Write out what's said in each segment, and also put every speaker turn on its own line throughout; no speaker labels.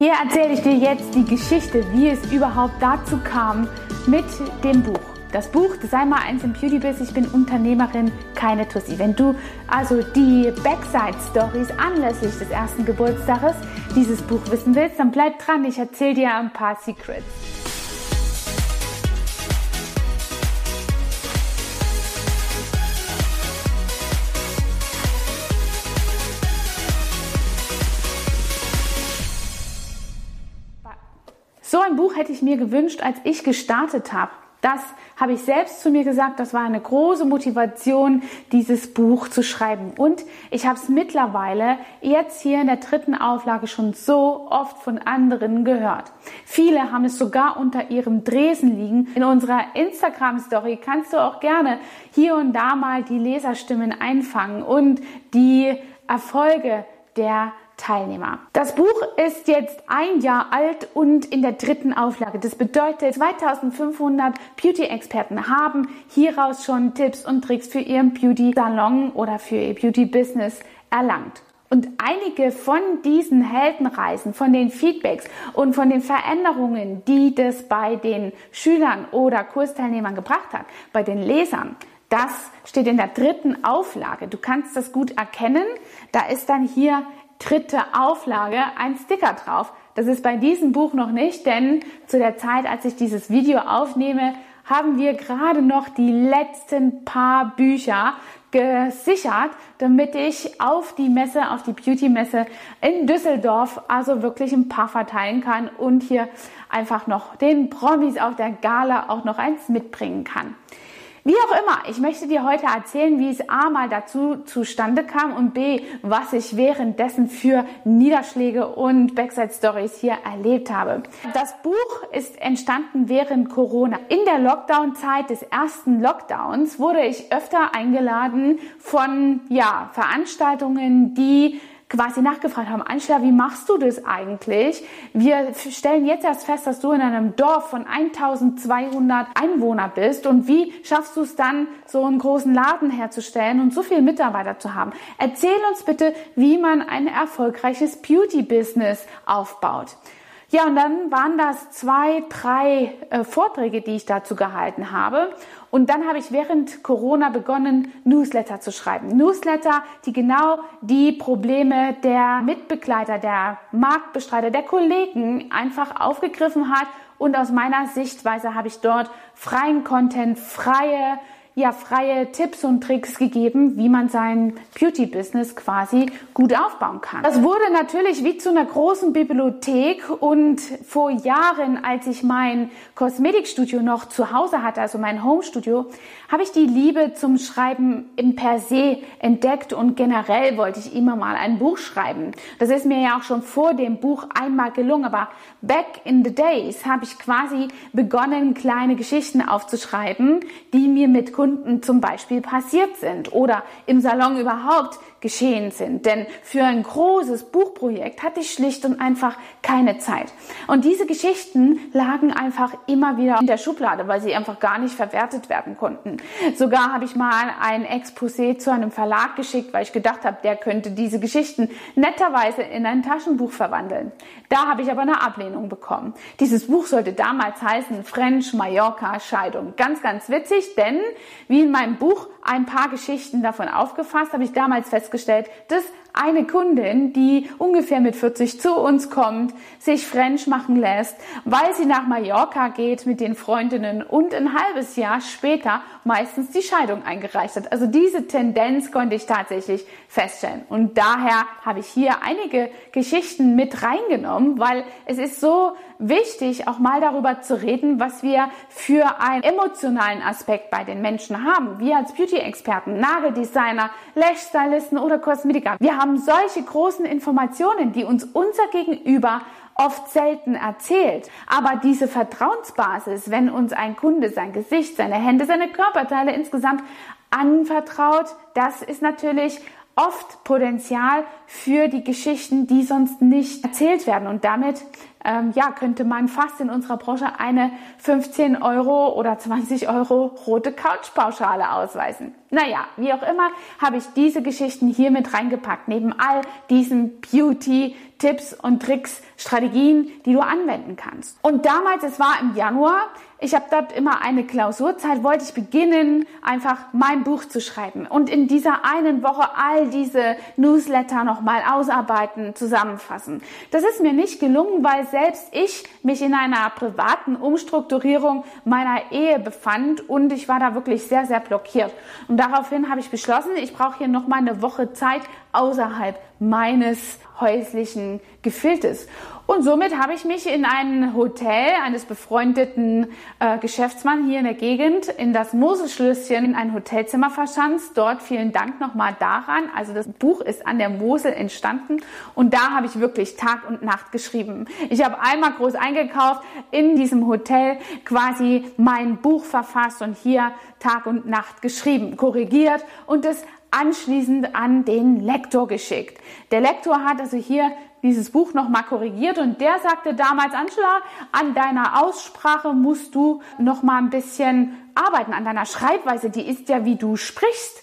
Hier erzähle ich dir jetzt die Geschichte, wie es überhaupt dazu kam mit dem Buch. Das Buch Sei mal eins im Beauty Biz, ich bin Unternehmerin, keine Tussi. Wenn du also die Backside Stories anlässlich des ersten Geburtstages dieses Buch wissen willst, dann bleib dran, ich erzähle dir ein paar Secrets. So ein Buch hätte ich mir gewünscht, als ich gestartet habe. Das habe ich selbst zu mir gesagt, das war eine große Motivation, dieses Buch zu schreiben. Und ich habe es mittlerweile jetzt hier in der dritten Auflage schon so oft von anderen gehört. Viele haben es sogar unter ihrem Dresen liegen. In unserer Instagram-Story kannst du auch gerne hier und da mal die Leserstimmen einfangen und die Erfolge der Teilnehmer. Das Buch ist jetzt ein Jahr alt und in der dritten Auflage. Das bedeutet, 2500 Beauty-Experten haben hieraus schon Tipps und Tricks für ihren Beauty-Salon oder für ihr Beauty-Business erlangt. Und einige von diesen Heldenreisen, von den Feedbacks und von den Veränderungen, die das bei den Schülern oder Kursteilnehmern gebracht hat, bei den Lesern, das steht in der dritten Auflage. Du kannst das gut erkennen. Da ist dann hier dritte Auflage ein Sticker drauf. Das ist bei diesem Buch noch nicht, denn zu der Zeit, als ich dieses Video aufnehme, haben wir gerade noch die letzten paar Bücher gesichert, damit ich auf die Messe, auf die Beauty-Messe in Düsseldorf also wirklich ein paar verteilen kann und hier einfach noch den Promis auf der Gala auch noch eins mitbringen kann. Wie auch immer, ich möchte dir heute erzählen, wie es A mal dazu zustande kam und B, was ich währenddessen für Niederschläge und Backside Stories hier erlebt habe. Das Buch ist entstanden während Corona. In der Lockdown-Zeit des ersten Lockdowns wurde ich öfter eingeladen von ja, Veranstaltungen, die quasi nachgefragt haben, Angela, wie machst du das eigentlich? Wir stellen jetzt erst fest, dass du in einem Dorf von 1200 Einwohner bist und wie schaffst du es dann, so einen großen Laden herzustellen und so viele Mitarbeiter zu haben? Erzähl uns bitte, wie man ein erfolgreiches Beauty-Business aufbaut. Ja, und dann waren das zwei, drei äh, Vorträge, die ich dazu gehalten habe. Und dann habe ich während Corona begonnen, Newsletter zu schreiben. Newsletter, die genau die Probleme der Mitbegleiter, der Marktbestreiter, der Kollegen einfach aufgegriffen hat. Und aus meiner Sichtweise habe ich dort freien Content, freie ja freie Tipps und Tricks gegeben, wie man sein Beauty-Business quasi gut aufbauen kann. Das wurde natürlich wie zu einer großen Bibliothek und vor Jahren, als ich mein Kosmetikstudio noch zu Hause hatte, also mein Homestudio, habe ich die Liebe zum Schreiben in per se entdeckt und generell wollte ich immer mal ein Buch schreiben. Das ist mir ja auch schon vor dem Buch einmal gelungen, aber back in the days habe ich quasi begonnen, kleine Geschichten aufzuschreiben, die mir mit Kunden Kunden zum Beispiel passiert sind oder im Salon überhaupt geschehen sind. Denn für ein großes Buchprojekt hatte ich schlicht und einfach keine Zeit. Und diese Geschichten lagen einfach immer wieder in der Schublade, weil sie einfach gar nicht verwertet werden konnten. Sogar habe ich mal ein Exposé zu einem Verlag geschickt, weil ich gedacht habe, der könnte diese Geschichten netterweise in ein Taschenbuch verwandeln. Da habe ich aber eine Ablehnung bekommen. Dieses Buch sollte damals heißen French Mallorca Scheidung. Ganz, ganz witzig, denn wie in meinem Buch ein paar Geschichten davon aufgefasst, habe ich damals festgestellt, dass eine Kundin, die ungefähr mit 40 zu uns kommt, sich French machen lässt, weil sie nach Mallorca geht mit den Freundinnen und ein halbes Jahr später meistens die Scheidung eingereicht hat. Also diese Tendenz konnte ich tatsächlich feststellen. Und daher habe ich hier einige Geschichten mit reingenommen, weil es ist so wichtig, auch mal darüber zu reden, was wir für einen emotionalen Aspekt bei den Menschen haben. Wir als Beauty-Experten, Nageldesigner, Lash-Stylisten oder Kosmetiker. Wir haben solche großen Informationen, die uns unser Gegenüber oft selten erzählt. Aber diese Vertrauensbasis, wenn uns ein Kunde sein Gesicht, seine Hände, seine Körperteile insgesamt anvertraut, das ist natürlich oft Potenzial für die Geschichten, die sonst nicht erzählt werden. Und damit ähm, ja, könnte man fast in unserer Branche eine 15 Euro oder 20 Euro rote Couchpauschale ausweisen. Naja, wie auch immer, habe ich diese Geschichten hier mit reingepackt, neben all diesen Beauty, Tipps und Tricks, Strategien, die du anwenden kannst. Und damals, es war im Januar, ich habe dort immer eine Klausurzeit, wollte ich beginnen, einfach mein Buch zu schreiben und in dieser einen Woche all diese Newsletter nochmal ausarbeiten, zusammenfassen. Das ist mir nicht gelungen, weil selbst ich mich in einer privaten Umstrukturierung meiner Ehe befand und ich war da wirklich sehr, sehr blockiert. Und daraufhin habe ich beschlossen, ich brauche hier nochmal eine Woche Zeit außerhalb meines häuslichen Gefiltes. Und somit habe ich mich in ein Hotel eines befreundeten äh, Geschäftsmanns hier in der Gegend, in das Moselschlösschen, in ein Hotelzimmer verschanzt. Dort vielen Dank nochmal daran. Also das Buch ist an der Mosel entstanden und da habe ich wirklich Tag und Nacht geschrieben. Ich habe einmal groß eingekauft, in diesem Hotel quasi mein Buch verfasst und hier Tag und Nacht geschrieben, korrigiert und es anschließend an den Lektor geschickt. Der Lektor hat also hier dieses Buch nochmal korrigiert und der sagte damals, Angela, an deiner Aussprache musst du nochmal ein bisschen arbeiten, an deiner Schreibweise, die ist ja wie du sprichst.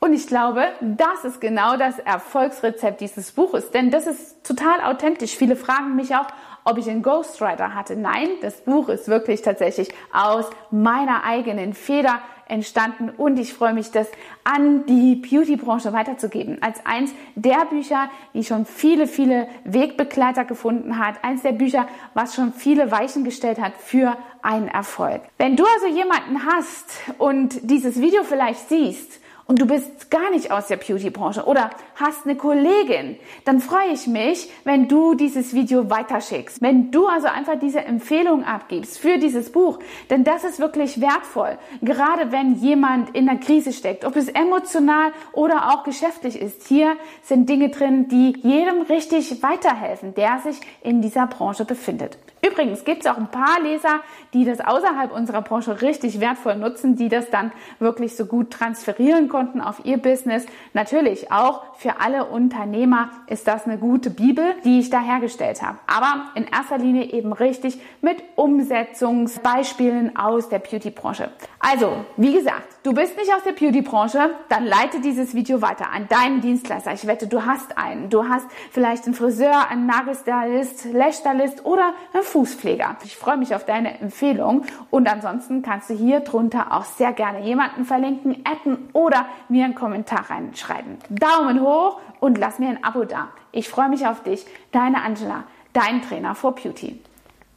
Und ich glaube, das ist genau das Erfolgsrezept dieses Buches, denn das ist total authentisch. Viele fragen mich auch, ob ich einen Ghostwriter hatte. Nein, das Buch ist wirklich tatsächlich aus meiner eigenen Feder entstanden und ich freue mich, das an die Beauty-Branche weiterzugeben. Als eins der Bücher, die schon viele, viele Wegbegleiter gefunden hat. Eins der Bücher, was schon viele Weichen gestellt hat für einen Erfolg. Wenn du also jemanden hast und dieses Video vielleicht siehst, und du bist gar nicht aus der Beauty-Branche oder hast eine Kollegin, dann freue ich mich, wenn du dieses Video weiterschickst. Wenn du also einfach diese Empfehlung abgibst für dieses Buch, denn das ist wirklich wertvoll. Gerade wenn jemand in einer Krise steckt, ob es emotional oder auch geschäftlich ist. Hier sind Dinge drin, die jedem richtig weiterhelfen, der sich in dieser Branche befindet. Übrigens gibt es auch ein paar Leser, die das außerhalb unserer Branche richtig wertvoll nutzen, die das dann wirklich so gut transferieren konnten auf ihr Business. Natürlich auch für alle Unternehmer ist das eine gute Bibel, die ich da hergestellt habe. Aber in erster Linie eben richtig mit Umsetzungsbeispielen aus der Beauty-Branche. Also, wie gesagt, du bist nicht aus der Beauty-Branche, dann leite dieses Video weiter an deinen Dienstleister. Ich wette, du hast einen. Du hast vielleicht einen Friseur, einen Nagelstylist, Lashstylist oder einen Fußpfleger. Ich freue mich auf deine Empfehlung und ansonsten kannst du hier drunter auch sehr gerne jemanden verlinken, adden oder mir einen Kommentar reinschreiben. Daumen hoch und lass mir ein Abo da. Ich freue mich auf dich. Deine Angela, dein Trainer for Beauty.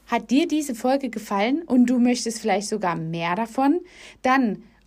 Hat dir diese Folge gefallen und du möchtest vielleicht sogar mehr davon? Dann